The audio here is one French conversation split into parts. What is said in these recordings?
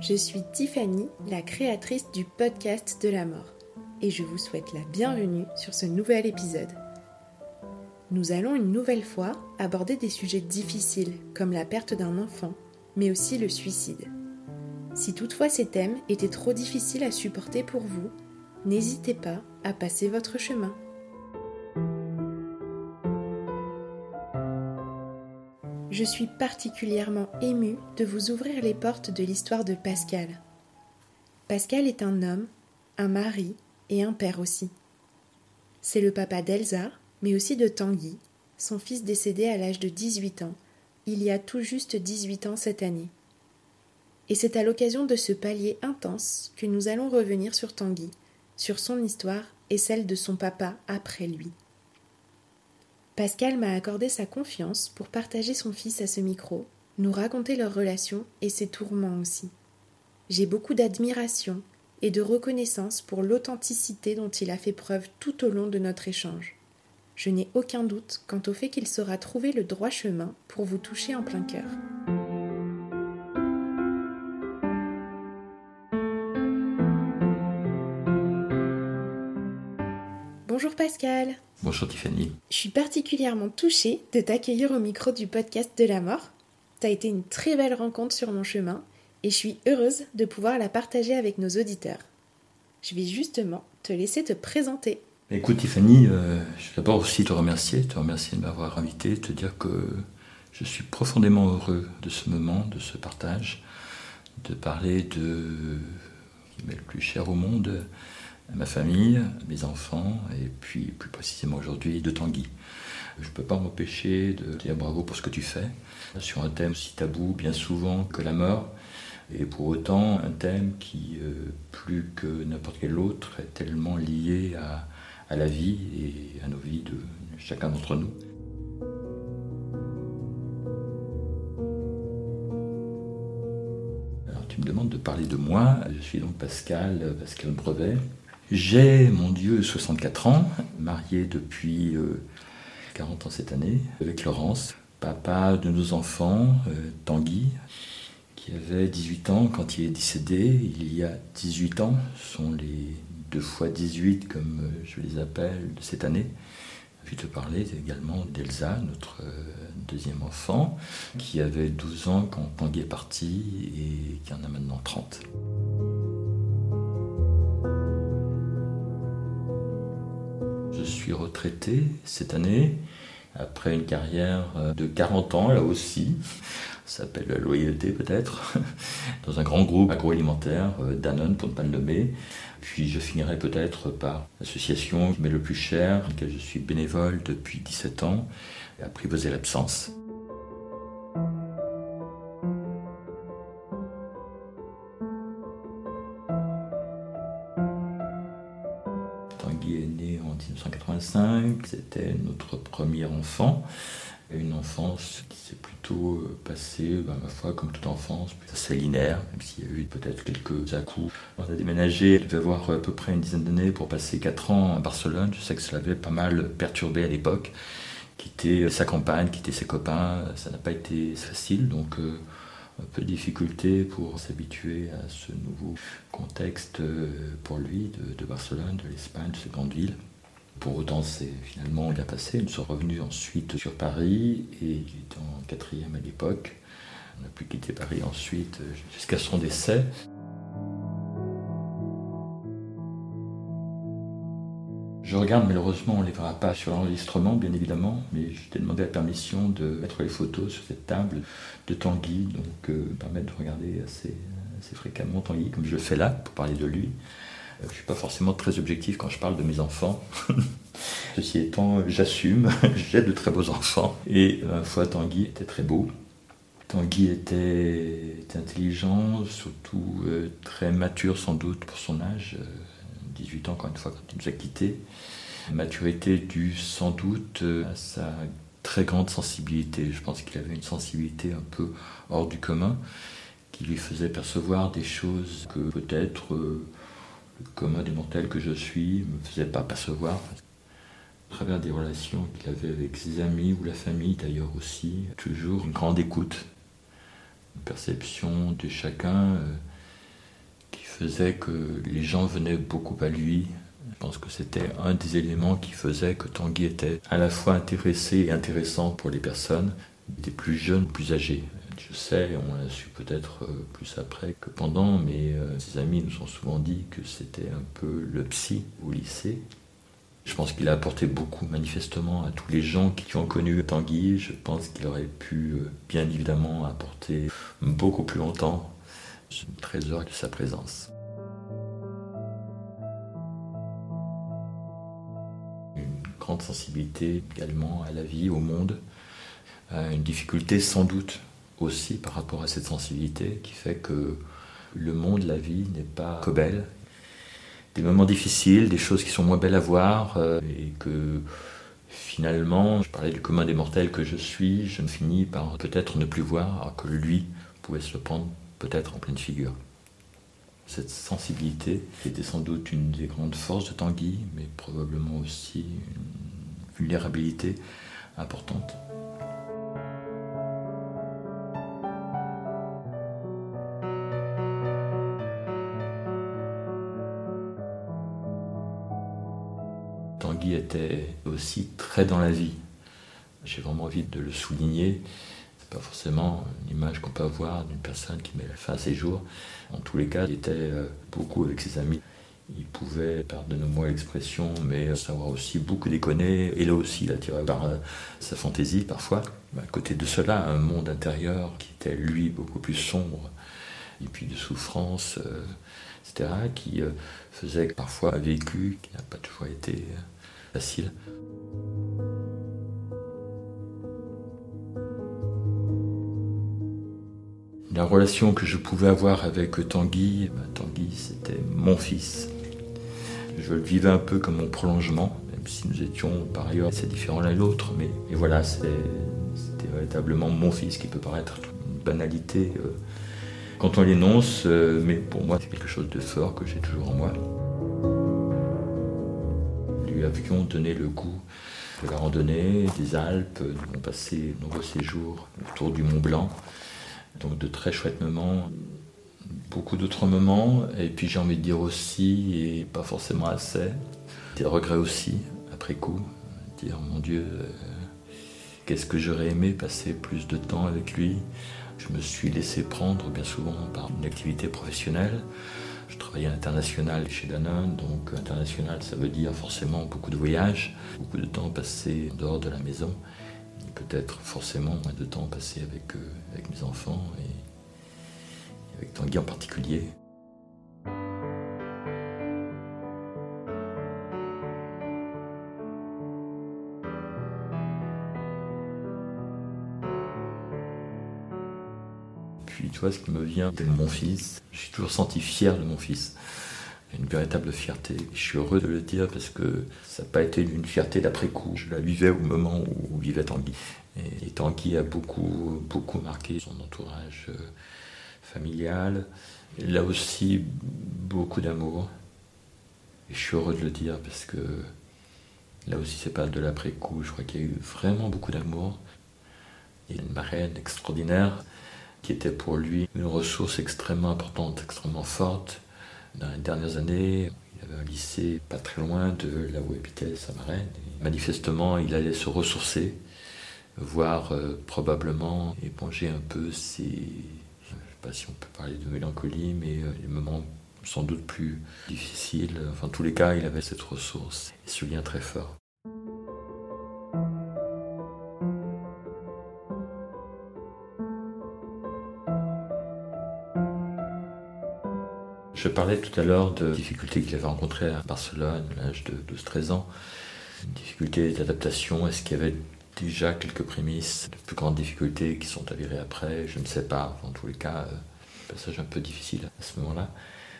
Je suis Tiffany, la créatrice du podcast de la mort, et je vous souhaite la bienvenue sur ce nouvel épisode. Nous allons une nouvelle fois aborder des sujets difficiles comme la perte d'un enfant, mais aussi le suicide. Si toutefois ces thèmes étaient trop difficiles à supporter pour vous, n'hésitez pas à passer votre chemin. Je suis particulièrement émue de vous ouvrir les portes de l'histoire de Pascal. Pascal est un homme, un mari et un père aussi. C'est le papa d'Elsa, mais aussi de Tanguy, son fils décédé à l'âge de 18 ans, il y a tout juste 18 ans cette année. Et c'est à l'occasion de ce palier intense que nous allons revenir sur Tanguy, sur son histoire et celle de son papa après lui. Pascal m'a accordé sa confiance pour partager son fils à ce micro, nous raconter leur relation et ses tourments aussi. J'ai beaucoup d'admiration et de reconnaissance pour l'authenticité dont il a fait preuve tout au long de notre échange. Je n'ai aucun doute quant au fait qu'il saura trouver le droit chemin pour vous toucher en plein cœur. Bonjour Pascal. Bonjour Tiffany. Je suis particulièrement touchée de t'accueillir au micro du podcast de la mort. Tu as été une très belle rencontre sur mon chemin et je suis heureuse de pouvoir la partager avec nos auditeurs. Je vais justement te laisser te présenter. Écoute Tiffany, euh, je vais d'abord aussi te remercier, te remercier de m'avoir invité, te dire que je suis profondément heureux de ce moment, de ce partage, de parler de qui m'est le plus cher au monde, ma famille, mes enfants, et puis plus précisément aujourd'hui de Tanguy. Je ne peux pas m'empêcher de dire bravo pour ce que tu fais, sur un thème si tabou bien souvent que la mort, et pour autant un thème qui, euh, plus que n'importe quel autre, est tellement lié à, à la vie et à nos vies de chacun d'entre nous. Alors tu me demandes de parler de moi, je suis donc Pascal, Pascal Brevet, j'ai, mon Dieu, 64 ans, marié depuis 40 euh, ans cette année, avec Laurence, papa de nos enfants, euh, Tanguy, qui avait 18 ans quand il est décédé, il y a 18 ans, ce sont les deux fois 18 comme euh, je les appelle de cette année. Puis te parler également d'Elsa, notre deuxième enfant, qui avait 12 ans quand Tanguy est parti et qui en a maintenant 30. Retraité cette année, après une carrière euh, de 40 ans, là aussi. Ça s'appelle la loyauté peut-être, dans un grand groupe agroalimentaire, euh, Danone pour ne pas le nommer. Puis je finirai peut-être par l'association qui m'est le plus cher, dans laquelle je suis bénévole depuis 17 ans, et apprivoiser l'absence. C'était notre premier enfant. Une enfance qui s'est plutôt euh, passée, bah, ma foi, comme toute enfance, assez linéaire, même s'il y a eu peut-être quelques à-coups. On a déménagé, elle devait avoir à peu près une dizaine d'années pour passer 4 ans à Barcelone. Je sais que ça l'avait pas mal perturbé à l'époque. Quitter sa campagne, quitter ses copains, ça n'a pas été facile. Donc, euh, un peu de difficulté pour s'habituer à ce nouveau contexte euh, pour lui de, de Barcelone, de l'Espagne, de cette grande ville. Pour autant, c'est finalement bien passé. Nous sommes revenus ensuite sur Paris et il était en quatrième à l'époque. On n'a plus quitté Paris ensuite jusqu'à son décès. Je regarde, malheureusement, on ne les verra pas sur l'enregistrement, bien évidemment, mais je t'ai demandé la permission de mettre les photos sur cette table de Tanguy, donc euh, permettre de regarder assez, assez, fréquemment Tanguy, comme je le fais là, pour parler de lui. Euh, je ne suis pas forcément très objectif quand je parle de mes enfants. Ceci étant, j'assume, j'ai de très beaux enfants. Et ma foi, Tanguy était très beau. Tanguy était, intelligent, surtout euh, très mature sans doute pour son âge. 18 ans, encore une fois, quand il nous a quittés. Maturité due sans doute euh, à sa très grande sensibilité. Je pense qu'il avait une sensibilité un peu hors du commun, qui lui faisait percevoir des choses que peut-être euh, le commun des que je suis ne me faisait pas percevoir. À travers des relations qu'il avait avec ses amis ou la famille d'ailleurs aussi, toujours une grande écoute, une perception de chacun. Euh, faisait que les gens venaient beaucoup à lui. Je pense que c'était un des éléments qui faisait que Tanguy était à la fois intéressé et intéressant pour les personnes, des plus jeunes, plus âgés. Je sais, on l'a su peut-être euh, plus après que pendant, mais euh, ses amis nous ont souvent dit que c'était un peu le psy au lycée. Je pense qu'il a apporté beaucoup manifestement à tous les gens qui ont connu Tanguy. Je pense qu'il aurait pu euh, bien évidemment apporter beaucoup plus longtemps je trésor de sa présence. Une grande sensibilité également à la vie, au monde. Une difficulté sans doute aussi par rapport à cette sensibilité qui fait que le monde, la vie n'est pas que belle. Des moments difficiles, des choses qui sont moins belles à voir euh, et que finalement, je parlais du commun des mortels que je suis, je ne finis par peut-être ne plus voir alors que lui pouvait se le prendre peut-être en pleine figure. Cette sensibilité était sans doute une des grandes forces de Tanguy, mais probablement aussi une vulnérabilité importante. Tanguy était aussi très dans la vie. J'ai vraiment envie de le souligner pas forcément une image qu'on peut avoir d'une personne qui met la fin à ses jours. En tous les cas, il était euh, beaucoup avec ses amis. Il pouvait, pardonnez-moi l'expression, mais savoir aussi beaucoup déconner. Et là aussi, il attirait par euh, sa fantaisie parfois. À côté de cela, un monde intérieur qui était lui beaucoup plus sombre, et puis de souffrance, euh, etc., qui faisait que parfois un vécu qui n'a pas toujours été la relation que je pouvais avoir avec Tanguy, ben, Tanguy c'était mon fils. Je le vivais un peu comme mon prolongement, même si nous étions par ailleurs assez différents l'un l'autre. Mais voilà, c'était véritablement mon fils qui peut paraître une banalité euh, quand on l'énonce, euh, mais pour moi c'est quelque chose de fort que j'ai toujours en moi. Avions donné le goût de la randonnée, des Alpes, nous avons passé de nombreux séjours autour du Mont Blanc. Donc de très chouettes moments, beaucoup d'autres moments, et puis j'ai envie de dire aussi, et pas forcément assez, des regrets aussi, après coup, dire mon Dieu, euh, qu'est-ce que j'aurais aimé passer plus de temps avec lui? Je me suis laissé prendre bien souvent par une activité professionnelle. Je travaillais à l'international chez Danone, donc international ça veut dire forcément beaucoup de voyages, beaucoup de temps passé dehors de la maison peut-être forcément moins de temps passé avec, euh, avec mes enfants et avec Tanguy en particulier. Tu vois, ce qui me vient de mon fils, je suis toujours senti fier de mon fils une véritable fierté. Je suis heureux de le dire parce que ça n'a pas été une fierté d'après-coup. Je la vivais au moment où vivait Tanguy. Et, Tanguy a beaucoup, beaucoup marqué son entourage euh, familial. Il a aussi beaucoup d'amour. Et je suis heureux de le dire parce que là aussi, c'est pas de l'après-coup. Je crois qu'il y a eu vraiment beaucoup d'amour. Il y a une marraine extraordinaire qui était pour lui une ressource extrêmement importante, extrêmement forte dans les dernières années, il avait un lycée pas très loin de là où habitait sa marraine. manifestement, il allait se ressourcer voire euh, probablement éponger un peu ces, je pas si on peut parler de mélancolie, mais euh, les moments sans doute plus difficiles. Enfin, en tous les cas, il avait cette ressource et ce lien très fort. Je parlais tout à l'heure de difficultés qu'il avait rencontrées à Barcelone à l'âge de 12-13 ans. Une difficulté d'adaptation, est-ce qu'il y avait déjà quelques prémices de plus grandes difficultés qui sont avérées après? Je ne sais pas. En tous les cas, un passage un peu difficile à ce moment-là.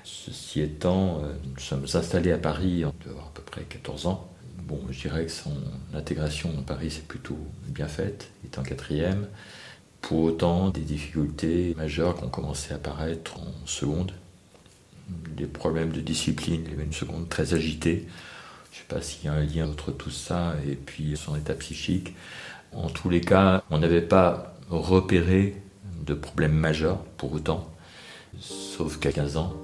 Ceci étant, euh, nous sommes installés à Paris, on doit avoir à peu près 14 ans. Bon, je dirais que son intégration à Paris s'est plutôt bien faite, il est en quatrième. Pour autant, des difficultés majeures qui ont commencé à apparaître en seconde, des problèmes de discipline. Il avait une seconde très agitée. Je ne sais pas s'il y a un lien entre tout ça et puis son état psychique. En tous les cas, on n'avait pas repéré de problème majeur pour autant, sauf qu'à 15 ans,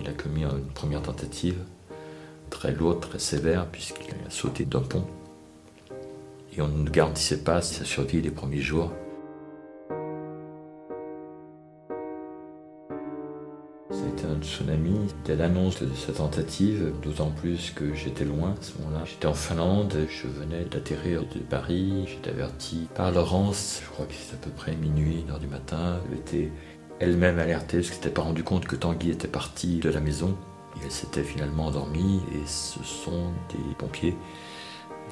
il a commis une première tentative très lourde, très sévère, puisqu'il a sauté d'un pont. Et on ne garantissait pas sa survie les premiers jours. Tsunami dès l'annonce de sa tentative, d'autant plus que j'étais loin à ce moment-là. J'étais en Finlande, je venais d'atterrir de Paris, j'étais averti par Laurence, je crois que c'était à peu près minuit, une heure du matin, elle était elle-même alertée parce qu'elle s'était pas rendu compte que Tanguy était parti de la maison. Et elle s'était finalement endormie et ce sont des pompiers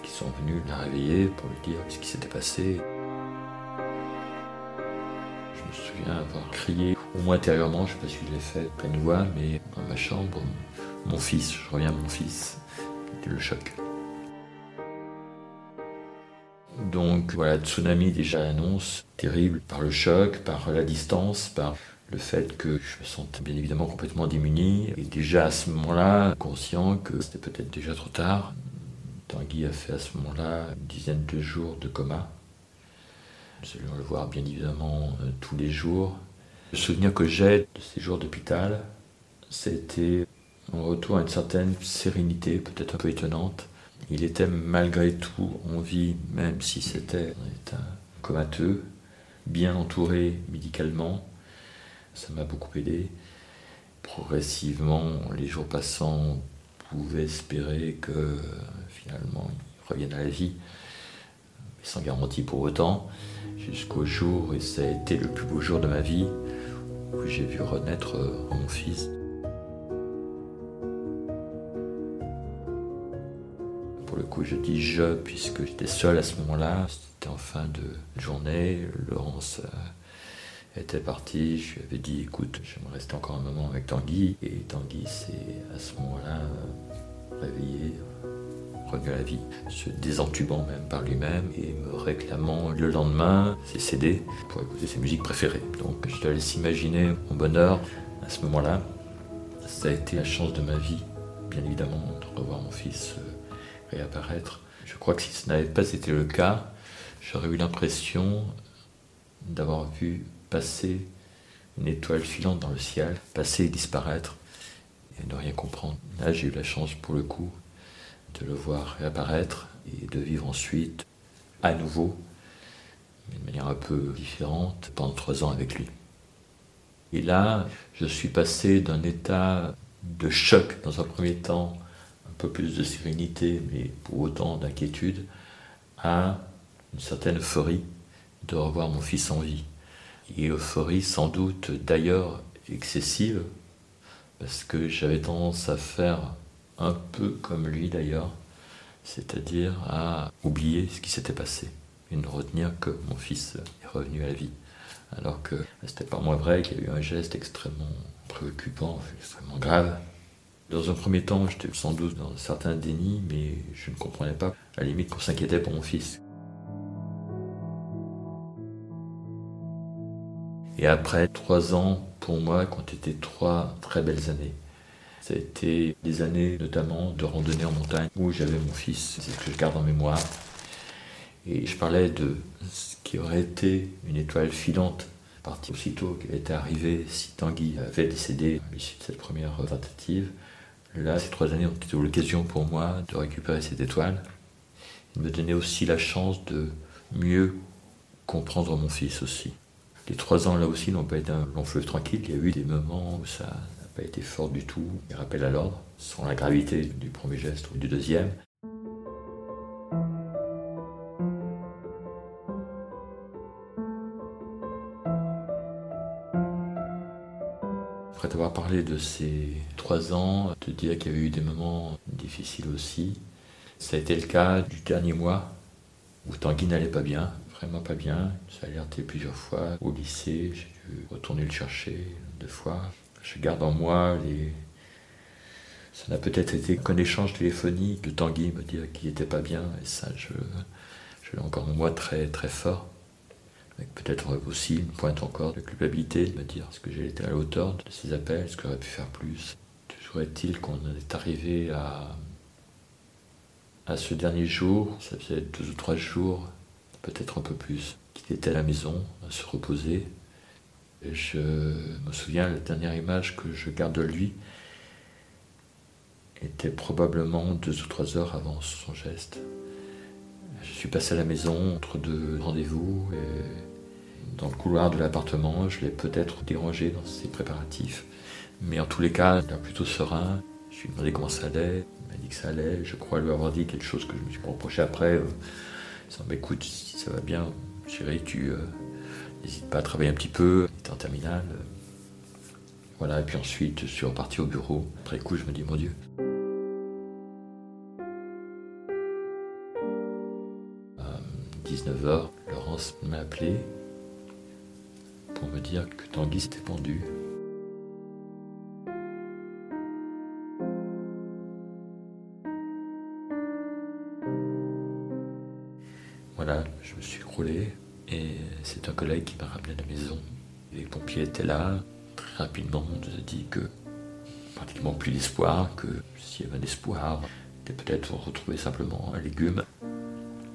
qui sont venus la réveiller pour lui dire ce qui s'était passé. Je me souviens avoir crié au moins intérieurement, je ne sais pas si je l'ai fait pleine voix, mais dans ma chambre, mon fils, je reviens à mon fils, le choc. Donc voilà, tsunami déjà annonce, terrible par le choc, par la distance, par le fait que je me sentais bien évidemment complètement démuni. Et déjà à ce moment-là, conscient que c'était peut-être déjà trop tard, Tanguy a fait à ce moment-là une dizaine de jours de coma. Allions le voir bien évidemment euh, tous les jours. Le souvenir que j'ai de ces jours d'hôpital, c'était un retour à une certaine sérénité, peut-être un peu étonnante. Il était malgré tout en vie, même si c'était un état comateux, bien entouré médicalement. Ça m'a beaucoup aidé. Progressivement, les jours passants, on pouvait espérer que finalement il revienne à la vie, mais sans garantie pour autant, jusqu'au jour, et ça a été le plus beau jour de ma vie, où j'ai vu renaître euh, mon fils. Pour le coup, je dis je, puisque j'étais seul à ce moment-là. C'était en fin de journée. Laurence euh, était partie. Je lui avais dit écoute, j'aimerais rester encore un moment avec Tanguy. Et Tanguy s'est à ce moment-là euh, réveillé revenu à la vie, se désentubant même par lui-même et me réclamant le lendemain ses CD pour écouter ses musiques préférées. Donc je te laisse imaginer mon bonheur à ce moment-là. Ça a été la chance de ma vie, bien évidemment, de revoir mon fils euh, réapparaître. Je crois que si ce n'avait pas été le cas, j'aurais eu l'impression d'avoir vu passer une étoile filante dans le ciel, passer et disparaître, et ne rien comprendre. Là, j'ai eu la chance pour le coup de le voir réapparaître et de vivre ensuite à nouveau, mais de manière un peu différente, pendant trois ans avec lui. Et là, je suis passé d'un état de choc dans un premier temps, un peu plus de sérénité, mais pour autant d'inquiétude, à une certaine euphorie de revoir mon fils en vie. Et euphorie sans doute d'ailleurs excessive, parce que j'avais tendance à faire un peu comme lui d'ailleurs, c'est-à-dire à oublier ce qui s'était passé et ne retenir que mon fils est revenu à la vie. Alors que c'était pas moins vrai qu'il y a eu un geste extrêmement préoccupant, extrêmement grave. Dans un premier temps, j'étais sans doute dans un certain déni, mais je ne comprenais pas à la limite qu'on s'inquiétait pour mon fils. Et après trois ans, pour moi, qui ont été trois très belles années. Ça a été des années notamment de randonnée en montagne où j'avais mon fils, c'est ce que je garde en mémoire. Et je parlais de ce qui aurait été une étoile filante, partie aussitôt qu'elle était arrivée si Tanguy avait décédé à l'issue de cette première tentative. Là, ces trois années ont été l'occasion pour moi de récupérer cette étoile. Il me donnait aussi la chance de mieux comprendre mon fils aussi. Les trois ans là aussi n'ont pas été un long fleuve tranquille, il y a eu des moments où ça pas été fort du tout, des rappels à l'ordre, sans la gravité du premier geste ou du deuxième. Après t'avoir parlé de ces trois ans, te dire qu'il y avait eu des moments difficiles aussi. Ça a été le cas du dernier mois où Tanguy n'allait pas bien, vraiment pas bien. Ça a alerté plusieurs fois au lycée, j'ai dû retourner le chercher deux fois. Je garde en moi les. Ça n'a peut-être été qu'un échange téléphonique de Tanguy me dire qu'il n'était pas bien, et ça, je, l'ai encore en moi très, très fort. Avec peut-être aussi une pointe encore de culpabilité, de me dire est-ce que j'ai été à la hauteur de ces appels, est-ce que j'aurais pu faire plus? Toujours est-il qu'on est arrivé à, à ce dernier jour, ça faisait deux ou trois jours, peut-être un peu plus, qu'il était à la maison, à se reposer. Je me souviens, la dernière image que je garde de lui était probablement deux ou trois heures avant son geste. Je suis passé à la maison entre deux rendez-vous et dans le couloir de l'appartement, je l'ai peut-être dérangé dans ses préparatifs. Mais en tous les cas, il était plutôt serein. Je lui ai demandé comment ça allait. Il m'a dit que ça allait. Je crois lui avoir dit quelque chose que je me suis reproché après. Euh, disant, bah, écoute, si ça va bien, chérie, tu euh, n'hésites pas à travailler un petit peu. Il était en terminale. Voilà, et puis ensuite, je suis reparti au bureau. Après coup, je me dis, mon Dieu. 19h, Laurence m'a appelé pour me dire que Tanguy s'était pendu. Voilà, je me suis écroulé et c'est un collègue qui m'a ramené à la maison. Les pompiers étaient là. Très rapidement, on nous a dit que pratiquement plus d'espoir, que s'il y avait un espoir, c'était peut-être retrouver simplement un légume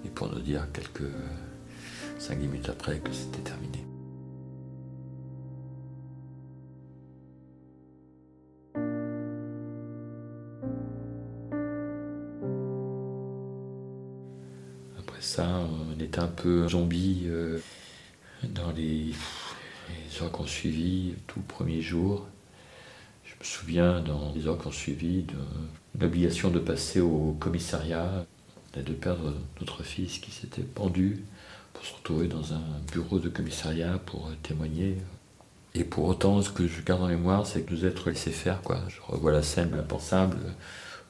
et pour nous dire quelques cinq minutes après que c'était terminé. Un peu zombie euh, dans les, les heures qu'on suivit, tout premier jour. Je me souviens dans les heures qu'on suivit de l'obligation de passer au commissariat de perdre notre fils qui s'était pendu pour se retrouver dans un bureau de commissariat pour témoigner. Et pour autant, ce que je garde en mémoire, c'est que nous être laissés faire. Quoi. Je revois la scène impensable,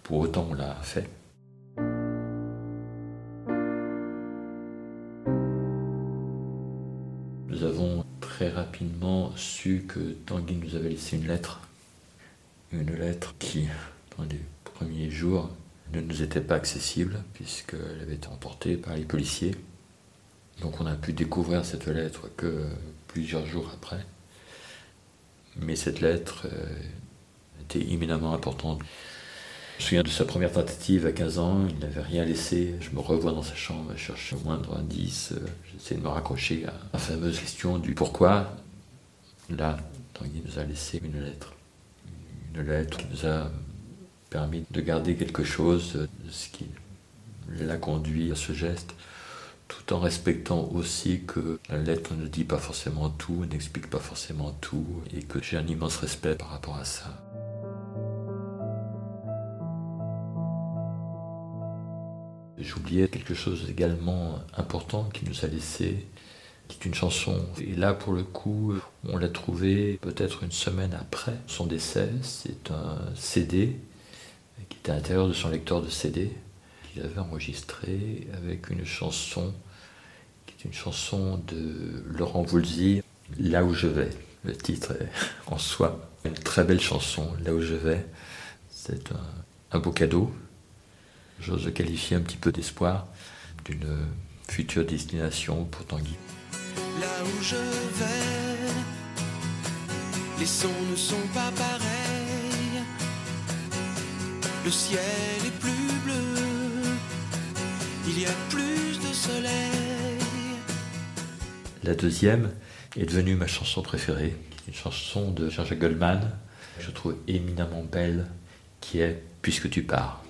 pour autant on l'a fait. Rapidement su que Tanguy nous avait laissé une lettre. Une lettre qui, dans les premiers jours, ne nous était pas accessible puisqu'elle avait été emportée par les policiers. Donc on a pu découvrir cette lettre que plusieurs jours après. Mais cette lettre euh, était éminemment importante. Je me souviens de sa première tentative à 15 ans, il n'avait rien laissé. Je me revois dans sa chambre, je cherche le moindre indice, euh, j'essaie de me raccrocher à la fameuse question du pourquoi. Là, Tanguy nous a laissé une lettre. Une lettre qui nous a permis de garder quelque chose de ce qui l'a conduit à ce geste, tout en respectant aussi que la lettre ne dit pas forcément tout, n'explique pas forcément tout, et que j'ai un immense respect par rapport à ça. J'oubliais quelque chose également important qui nous a laissé, qui est une chanson. Et là, pour le coup, on l'a trouvé peut-être une semaine après son décès. C'est un CD qui était à l'intérieur de son lecteur de CD, qu'il avait enregistré avec une chanson, qui est une chanson de Laurent Voulzy, Là où je vais. Le titre est en soi une très belle chanson, Là où je vais. C'est un, un beau cadeau. J'ose qualifier un petit peu d'espoir d'une future destination pour Tanguy. Là où je vais, les sons ne sont pas pareils. Le ciel est plus bleu, il y a plus de soleil. La deuxième est devenue ma chanson préférée, une chanson de Jean-Jacques Goldman, que je trouve éminemment belle, qui est Puisque tu pars.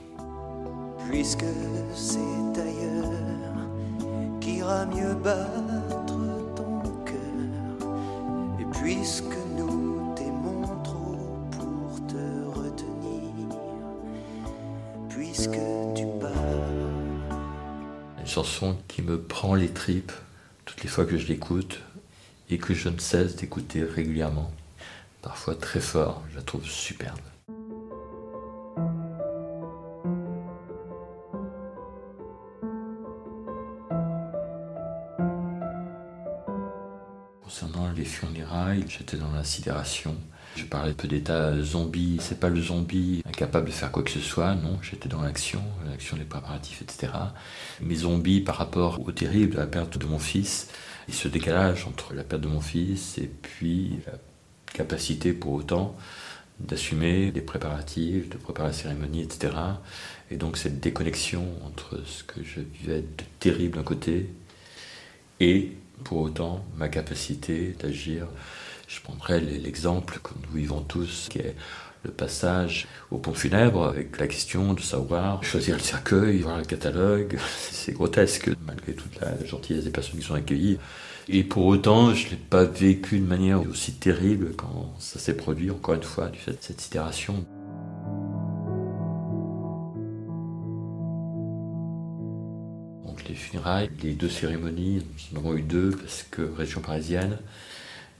Puisque c'est ailleurs fera mieux battre puisque nous t'aimons trop pour te retenir, puisque tu pars. Une chanson qui me prend les tripes toutes les fois que je l'écoute et que je ne cesse d'écouter régulièrement. Parfois très fort, je la trouve superbe. Concernant les funérailles, j'étais dans la sidération. Je parlais peu d'état zombie. C'est pas le zombie incapable de faire quoi que ce soit, non. J'étais dans l'action, l'action des préparatifs, etc. Mais zombies par rapport au terrible, la perte de mon fils, et ce décalage entre la perte de mon fils et puis la capacité pour autant d'assumer les préparatifs, de préparer la cérémonie, etc. Et donc cette déconnexion entre ce que je vivais de terrible d'un côté et pour autant ma capacité d'agir. Je prendrai l'exemple que nous vivons tous, qui est le passage au pont funèbre avec la question de savoir choisir le cercueil, voir le catalogue. C'est grotesque malgré toute la gentillesse des personnes qui sont accueillies. Et pour autant, je ne l'ai pas vécu de manière aussi terrible quand ça s'est produit, encore une fois, du fait de cette sidération. Les deux cérémonies, nous en avons eu deux parce que région parisienne,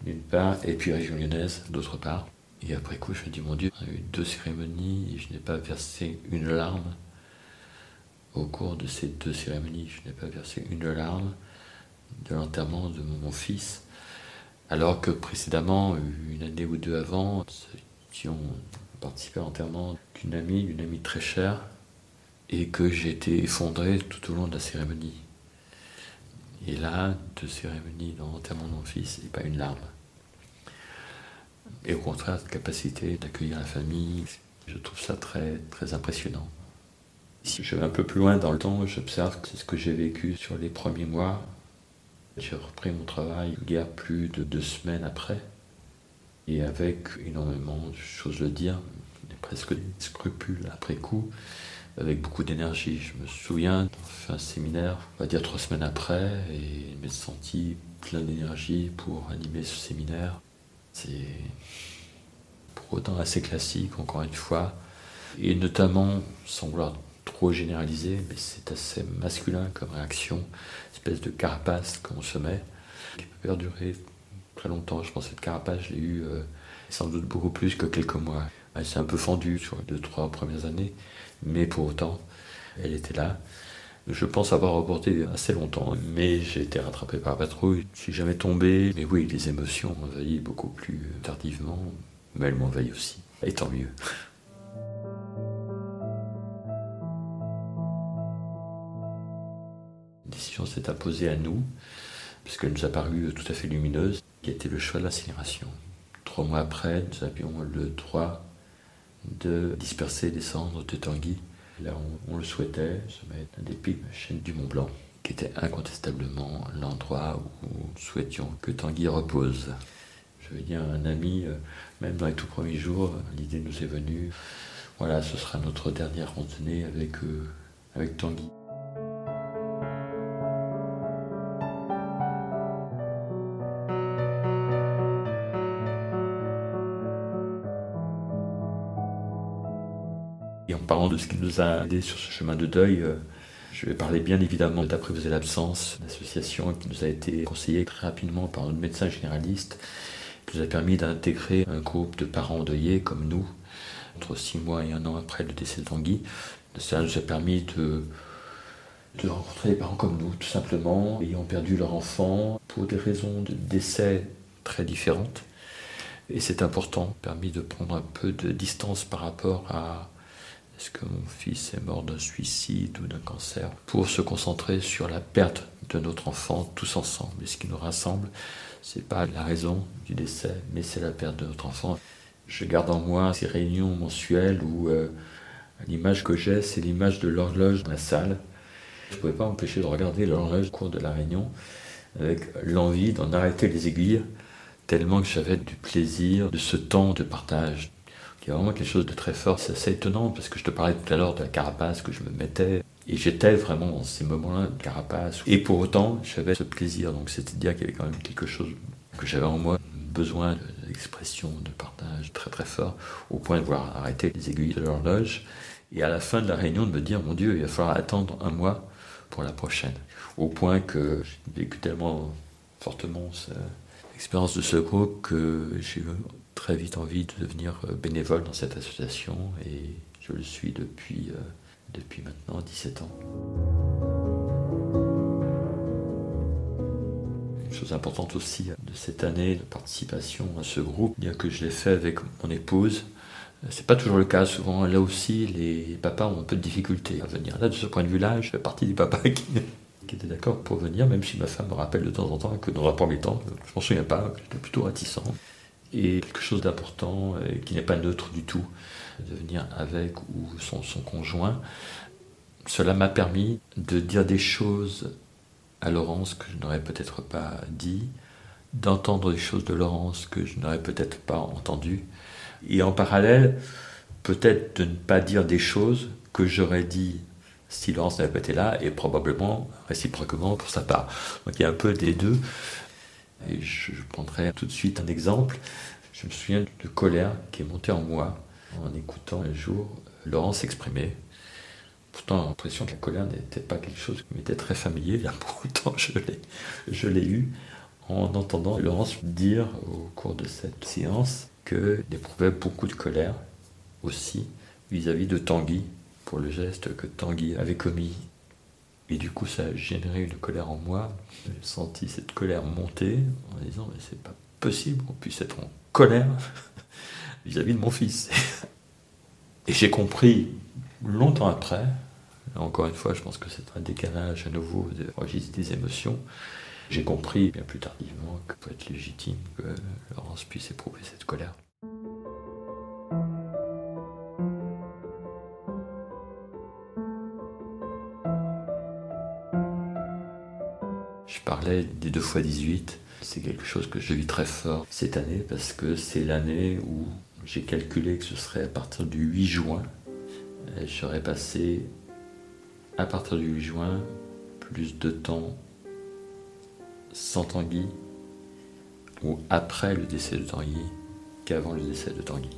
d'une part, et puis région lyonnaise, d'autre part. Et après coup, je me dis, mon Dieu, on a eu deux cérémonies et je n'ai pas versé une larme. Au cours de ces deux cérémonies, je n'ai pas versé une larme de l'enterrement de mon fils, alors que précédemment, une année ou deux avant, nous ont participé à l'enterrement d'une amie, d'une amie très chère, et que j'ai été effondré tout au long de la cérémonie. Et là, deux cérémonies dans l'enterrement de mon fils, et pas une larme. Et au contraire, cette capacité d'accueillir la famille, je trouve ça très, très impressionnant. Si je vais un peu plus loin dans le temps, j'observe que c'est ce que j'ai vécu sur les premiers mois. J'ai repris mon travail guère plus de deux semaines après, et avec énormément de choses à dire, presque des scrupules après coup, avec beaucoup d'énergie. Je me souviens d'avoir fait un séminaire, on va dire trois semaines après, et je me senti plein d'énergie pour animer ce séminaire. C'est pour autant assez classique, encore une fois, et notamment, sans vouloir trop généraliser, mais c'est assez masculin comme réaction, espèce de carapace qu'on se met, qui peut perdurer très longtemps. Je pense que cette carapace, je l'ai eu euh, sans doute beaucoup plus que quelques mois. Elle s'est un peu fendue sur les deux, trois premières années, mais pour autant, elle était là. Je pense avoir reporté assez longtemps, mais j'ai été rattrapé par la patrouille. Je suis jamais tombé, mais oui, les émotions m'envahissent beaucoup plus tardivement, mais elles m'envahissent aussi. Et tant mieux. La décision s'est imposée à nous, puisqu'elle nous a paru tout à fait lumineuse, qui était le choix de l'incinération. Trois mois après, nous avions le droit de disperser les cendres de Tanguy Là on, le souhaitait, sommet d'un des pics la chaîne du Mont Blanc, qui était incontestablement l'endroit où nous souhaitions que Tanguy repose. Je veux dire, un ami, euh, même dans les tout premiers jours, l'idée nous est venue, voilà, ce sera notre dernière randonnée avec, euh, avec Tanguy. Parlant de ce qui nous a aidé sur ce chemin de deuil, euh, je vais parler bien évidemment d'Après l'absence, l'association qui nous a été conseillée très rapidement par notre médecin généraliste, qui nous a permis d'intégrer un groupe de parents endeuillés comme nous, entre six mois et un an après le décès de Tanguy. Cela nous a permis de rencontrer des parents comme nous, tout simplement, ayant perdu leur enfant pour des raisons de décès très différentes. Et c'est important, permis de prendre un peu de distance par rapport à est-ce que mon fils est mort d'un suicide ou d'un cancer Pour se concentrer sur la perte de notre enfant tous ensemble? Et ce qui nous rassemble, c'est pas la raison du décès, mais c'est la perte de notre enfant. Je garde en moi ces réunions mensuelles où euh, l'image que j'ai, c'est l'image de l'horloge dans la salle. Je ne pouvais pas m'empêcher de regarder l'horloge au cours de la réunion avec l'envie d'en arrêter les aiguilles, tellement que j'avais du plaisir de ce temps de partage il y a vraiment quelque chose de très fort. C'est assez étonnant parce que je te parlais tout à l'heure de la carapace que je me mettais. Et j'étais vraiment dans ces moments-là de carapace. Et pour autant, j'avais ce plaisir. Donc c'était dire qu'il y avait quand même quelque chose que j'avais en moi, besoin d'expression, de partage très très fort, au point de vouloir arrêter les aiguilles de l'horloge. Et à la fin de la réunion, de me dire, mon Dieu, il va falloir attendre un mois pour la prochaine. Au point que j'ai vécu tellement fortement l'expérience de ce groupe que j'ai très vite envie de devenir bénévole dans cette association et je le suis depuis, euh, depuis maintenant 17 ans. Une chose importante aussi de cette année de participation à ce groupe, bien que je l'ai fait avec mon épouse, c'est pas toujours le cas. Souvent, là aussi, les papas ont un peu de difficulté à venir. Là, de ce point de vue-là, je fais partie des papas qui, étaient d'accord pour venir, même si ma femme me rappelle de temps en temps que dans un premier temps, je m'en souviens pas, j'étais plutôt réticent. Et quelque chose d'important, euh, qui n'est pas neutre du tout, de venir avec ou son, son conjoint, cela m'a permis de dire des choses à Laurence que je n'aurais peut-être pas dit, d'entendre des choses de Laurence que je n'aurais peut-être pas entendues, et en parallèle, peut-être de ne pas dire des choses que j'aurais dit si Laurence n'avait pas été là, et probablement réciproquement pour sa part. Donc il y a un peu des deux. Et je, prendrai tout de suite un exemple. Je me souviens de colère qui est montée en moi en écoutant un jour Laurence s'exprimer. Pourtant, j'ai l'impression que la colère n'était pas quelque chose qui m'était très familier. Là, pourtant, je l'ai eu en entendant Laurence dire au cours de cette séance qu'il éprouvait beaucoup de colère aussi vis-à-vis de Tanguy pour le geste que Tanguy avait commis. Et du coup, ça a généré une colère en moi. J'ai senti cette colère monter en disant Mais c'est pas possible qu'on puisse être en colère vis-à-vis de mon fils. Et j'ai compris longtemps après, encore une fois, je pense que c'est un décalage à nouveau des registres des émotions. J'ai compris bien plus tardivement que peut être légitime que Laurence puisse éprouver cette colère. Parlais des deux fois 18. C'est quelque chose que je vis très fort cette année parce que c'est l'année où j'ai calculé que ce serait à partir du 8 juin. J'aurais passé à partir du 8 juin plus de temps sans Tanguy ou après le décès de Tanguy qu'avant le décès de Tanguy.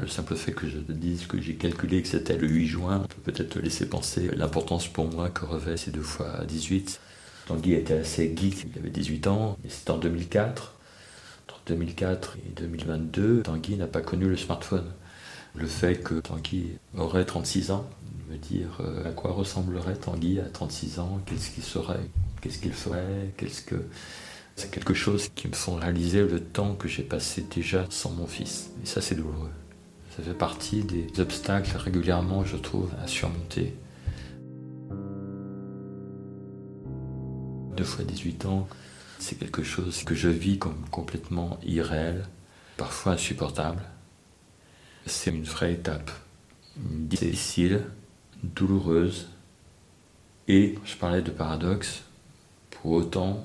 Le simple fait que je te dise que j'ai calculé que c'était le 8 juin peut peut-être te laisser penser l'importance pour moi que revêt ces deux fois 18. Tanguy était assez geek, il avait 18 ans, et c'était en 2004. Entre 2004 et 2022, Tanguy n'a pas connu le smartphone. Le fait que Tanguy aurait 36 ans, me dire euh, à quoi ressemblerait Tanguy à 36 ans, qu'est-ce qu'il serait? Qu'est-ce qu'il ferait? Qu'est-ce que c'est quelque chose qui me font réaliser le temps que j'ai passé déjà sans mon fils. Et ça, c'est douloureux. Ça fait partie des obstacles régulièrement, je trouve, à surmonter. Deux fois 18 ans, c'est quelque chose que je vis comme complètement irréel, parfois insupportable. C'est une vraie étape, difficile, douloureuse. Et je parlais de paradoxe, pour autant,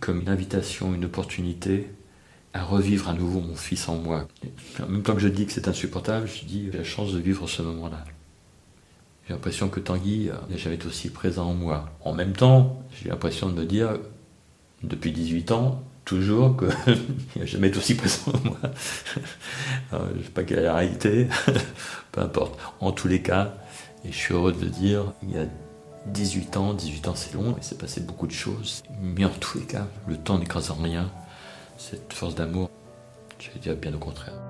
comme une invitation, une opportunité à revivre à nouveau mon fils en moi. En même temps que je dis que c'est insupportable, je dis j'ai la chance de vivre ce moment-là. J'ai l'impression que Tanguy n'a jamais été aussi présent en moi. En même temps, j'ai l'impression de me dire, depuis 18 ans, toujours qu'il n'a jamais été aussi présent en moi. je ne sais pas quelle est la réalité, peu importe. En tous les cas, et je suis heureux de le dire, il y a 18 ans, 18 ans c'est long, il s'est passé beaucoup de choses. Mais en tous les cas, le temps n'écrase en rien cette force d'amour. Je vais dire bien au contraire.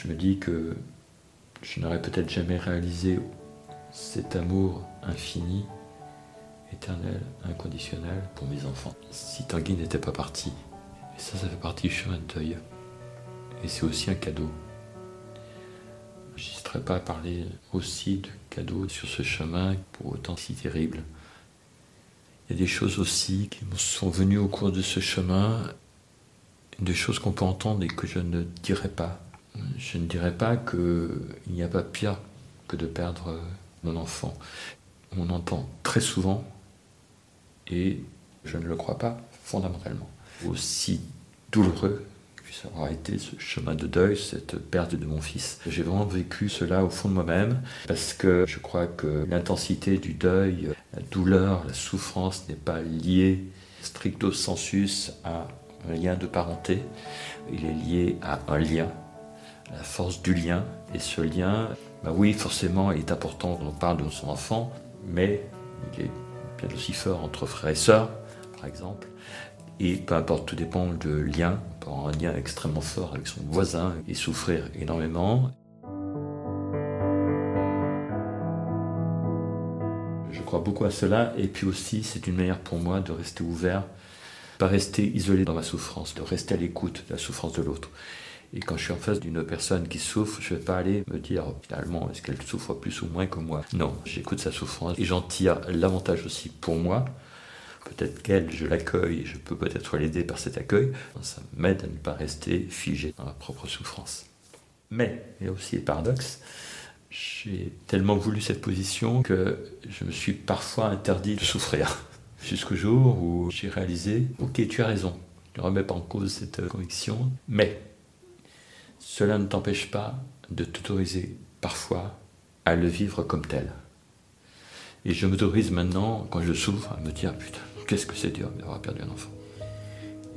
Je me dis que je n'aurais peut-être jamais réalisé cet amour infini, éternel, inconditionnel pour mes enfants si Tanguy n'était pas parti. Et ça, ça fait partie du chemin de deuil. Et c'est aussi un cadeau. Je n'hésiterai pas à parler aussi de cadeaux sur ce chemin, pour autant si terrible. Il y a des choses aussi qui me sont venues au cours de ce chemin, des choses qu'on peut entendre et que je ne dirai pas. Je ne dirais pas qu'il n'y a pas pire que de perdre mon enfant. On entend très souvent, et je ne le crois pas fondamentalement, aussi douloureux puisse avoir été ce chemin de deuil, cette perte de mon fils. J'ai vraiment vécu cela au fond de moi-même parce que je crois que l'intensité du deuil, la douleur, la souffrance n'est pas liée stricto sensus à un lien de parenté, il est lié à un lien, la force du lien. Et ce lien, bah oui, forcément, il est important quand on parle de son enfant, mais il est bien aussi fort entre frères et sœurs, par exemple. Et peu importe, tout dépend de lien. On peut avoir un lien extrêmement fort avec son voisin et souffrir énormément. Je crois beaucoup à cela. Et puis aussi, c'est une manière pour moi de rester ouvert, pas rester isolé dans ma souffrance, de rester à l'écoute de la souffrance de l'autre. Et quand je suis en face d'une personne qui souffre, je ne vais pas aller me dire finalement est-ce qu'elle souffre plus ou moins que moi? Non, j'écoute sa souffrance et j'en tire l'avantage aussi pour moi, peut-être qu'elle, je l'accueille, je peux peut-être l'aider par cet accueil, ça m'aide à ne pas rester figé dans ma propre souffrance. Mais, il y a aussi le paradoxe, j'ai tellement voulu cette position que je me suis parfois interdit de souffrir. Jusqu'au jour où j'ai réalisé, ok, tu as raison, ne remets pas en cause cette conviction, mais cela ne t'empêche pas de t'autoriser parfois à le vivre comme tel. Et je m'autorise maintenant, quand je souffre, à me dire, putain, qu'est-ce que c'est dur d'avoir perdu un enfant.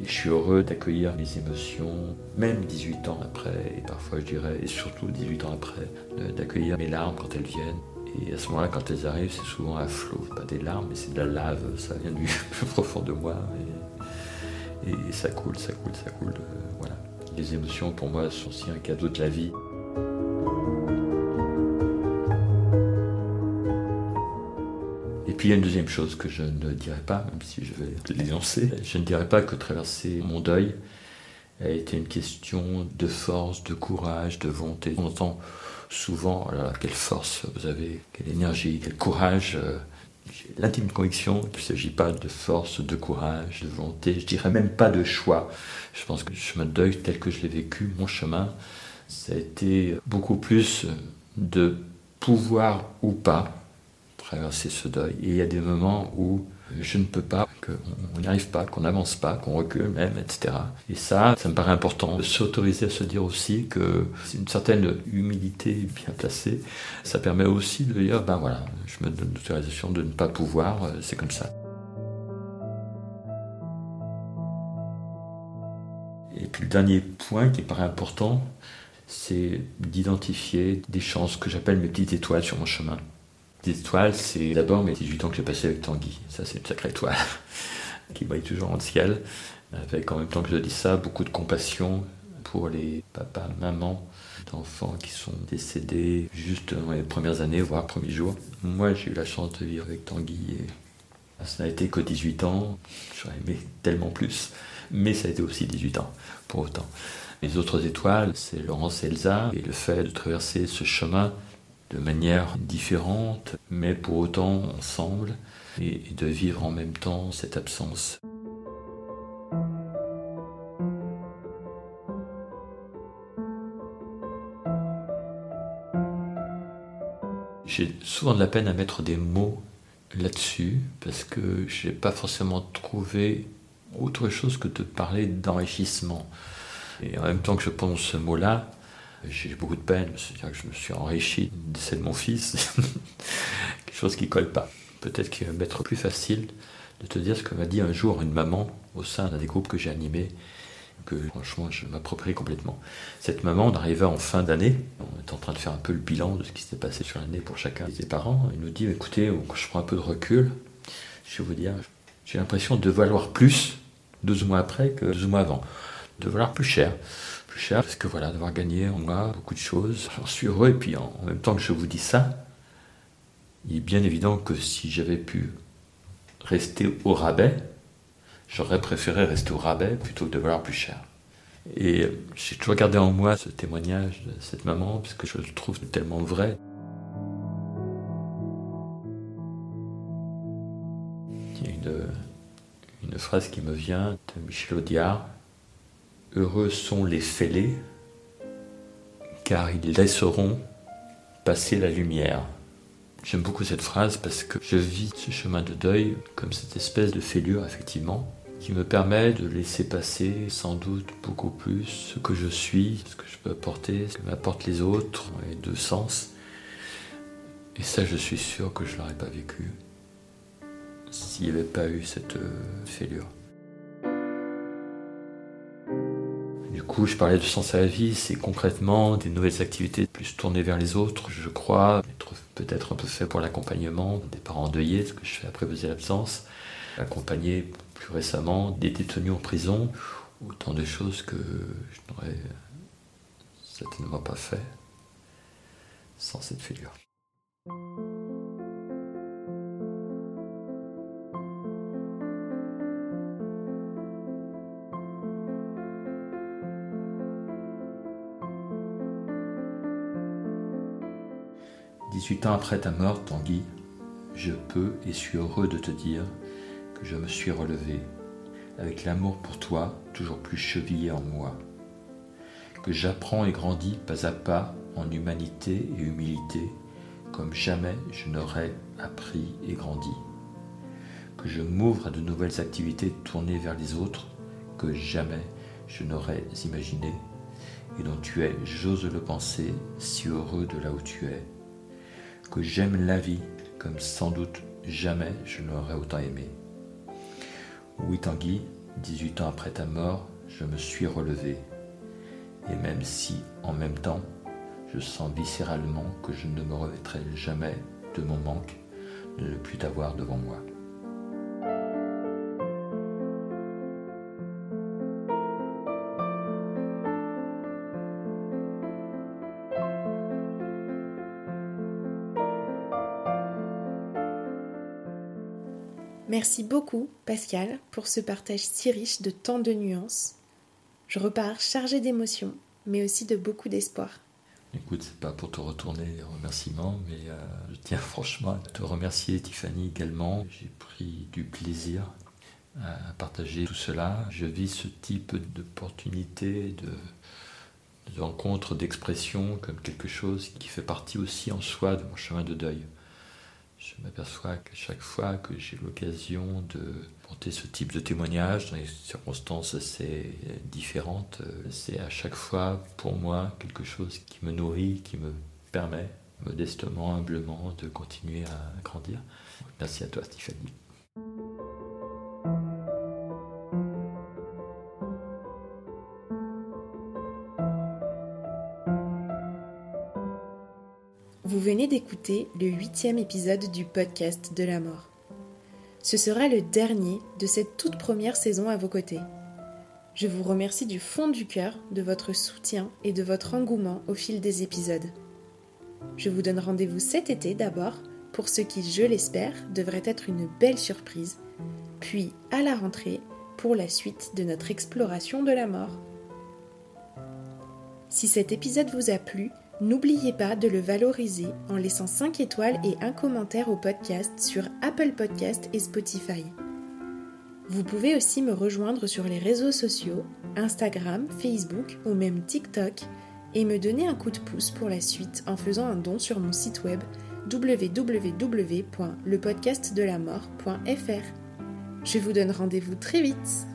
Et je suis heureux d'accueillir les émotions, même 18 ans après, et parfois je dirais, et surtout 18 ans après, d'accueillir mes larmes quand elles viennent. Et à ce moment-là, quand elles arrivent, c'est souvent à flot, pas des larmes, mais c'est de la lave, ça vient du plus profond de moi. Et, ça coule, ça coule, ça coule. Les émotions, pour moi, sont aussi un cadeau de la vie. puis il y a une deuxième chose que je ne dirais pas, même si je vais l'énoncer. Je ne dirais pas que traverser mon deuil a été une question de force, de courage, de volonté. On entend souvent, quelle force vous avez, quelle énergie, quel courage. Euh, j'ai l'intime conviction qu'il ne s'agit pas de force, de courage, de volonté, je dirais même pas de choix. Je pense que le chemin de deuil tel que je l'ai vécu, mon chemin, ça a été beaucoup plus de pouvoir ou pas traverser ce deuil. Et il y a des moments où je ne peux pas, qu'on n'y arrive pas, qu'on n'avance pas, qu'on recule même, etc. Et ça, ça me paraît important de s'autoriser à se dire aussi que c'est une certaine humilité bien placée. Ça permet aussi de dire, ben voilà, je me donne l'autorisation de ne pas pouvoir, euh, c'est comme ça. Et puis le dernier point qui paraît important, c'est d'identifier des chances que j'appelle mes petites étoiles sur mon chemin. Étoiles, c'est d'abord mes 18 ans que j'ai passé avec Tanguy. Ça, c'est une sacrée étoile qui brille toujours le ciel. Avec en même temps que je dis ça, beaucoup de compassion pour les papas, mamans d'enfants qui sont décédés juste dans les premières années, voire premiers jours. Moi, j'ai eu la chance de vivre avec Tanguy et ça n'a été que 18 ans. J'aurais aimé tellement plus, mais ça a été aussi 18 ans, pour autant. Les autres étoiles, c'est Laurence et Elsa, et le fait de traverser ce chemin de manière différente, mais pour autant ensemble, et, de vivre en même temps cette absence. J'ai souvent de la peine à mettre des mots là-dessus parce que je n'ai pas forcément trouvé autre chose que de parler d'enrichissement. Et en même temps que je pense ce mot-là, j'ai beaucoup de peine, c'est-à-dire que je me suis enrichi du décès de mon fils, quelque chose qui colle pas. Peut-être qu'il va m'être plus facile de te dire ce que m'a dit un jour une maman au sein d'un des groupes que j'ai animés, que franchement je m'approprie complètement. Cette maman, on arrivait en fin d'année, on était en train de faire un peu le bilan de ce qui s'était passé sur l'année pour chacun des parents. Il nous dit écoutez, je prends un peu de recul, je vais vous dire, j'ai l'impression de valoir plus 12 mois après que 12 mois avant, de valoir plus cher plus cher, parce que voilà, d'avoir gagné en moi beaucoup de choses, j'en suis heureux. Et puis en, même temps que je vous dis ça, il est bien évident que si j'avais pu rester au rabais, j'aurais préféré rester au rabais plutôt que de valoir plus cher. Et j'ai toujours gardé en moi ce témoignage de cette maman, parce que je le trouve tellement vrai. Il y a une, une phrase qui me vient de Michel Audiard, Heureux sont les fêlés, car ils laisseront passer la lumière. J'aime beaucoup cette phrase parce que je vis ce chemin de deuil comme cette espèce de fêlure, effectivement, qui me permet de laisser passer sans doute beaucoup plus ce que je suis, ce que je peux apporter, ce que m'apportent les autres, et deux sens. Et ça, je suis sûr que je ne l'aurais pas vécu s'il n'y avait pas eu cette euh, fêlure. Coup, je parlais de sens à la vie, c'est concrètement des nouvelles activités plus tournées vers les autres, je crois, être peut-être un peu fait pour l'accompagnement des parents endeuillés, ce que je fais après poser l'absence, accompagner plus récemment des détenus en prison, autant de choses que je n'aurais certainement pas fait sans cette figure. 18 ans après ta mort, Tanguy, je peux et suis heureux de te dire que je me suis relevé, avec l'amour pour toi toujours plus chevillé en moi, que j'apprends et grandis pas à pas en humanité et humilité, comme jamais je n'aurais appris et grandi, que je m'ouvre à de nouvelles activités tournées vers les autres que jamais je n'aurais imaginé, et dont tu es, j'ose le penser, si heureux de là où tu es que j'aime la vie comme sans doute jamais je n'aurais autant aimé. Oui Tanguy, 18 ans après ta mort, je me suis relevé. Et même si, en même temps, je sens viscéralement que je ne me remettrai jamais de mon manque de ne plus t'avoir devant moi. Merci beaucoup, Pascal, pour ce partage si riche de tant de nuances. Je repars chargée d'émotions, mais aussi de beaucoup d'espoir. Écoute, c'est pas pour te retourner les remerciements, mais euh, je tiens franchement à te remercier, Tiffany, également. J'ai pris du plaisir à partager tout cela. Je vis ce type d'opportunité, de, de d'expression comme quelque chose qui fait partie aussi en soi de mon chemin de deuil je m'aperçois qu'à chaque fois que j'ai l'occasion de porter ce type de témoignage dans des circonstances assez différentes, euh, c'est à chaque fois pour moi quelque chose qui me nourrit, qui me permet modestement, humblement de continuer à grandir. Merci à toi Stéphanie. Vous venez d'écouter le huitième épisode du podcast de la mort. Ce sera le dernier de cette toute première saison à vos côtés. Je vous remercie du fond du cœur de votre soutien et de votre engouement au fil des épisodes. Je vous donne rendez-vous cet été d'abord pour ce qui, je l'espère, devrait être une belle surprise, puis à la rentrée pour la suite de notre exploration de la mort. Si cet épisode vous a plu, N'oubliez pas de le valoriser en laissant 5 étoiles et un commentaire au podcast sur Apple Podcast et Spotify. Vous pouvez aussi me rejoindre sur les réseaux sociaux, Instagram, Facebook ou même TikTok et me donner un coup de pouce pour la suite en faisant un don sur mon site web www.lepodcastdelamort.fr. Je vous donne rendez-vous très vite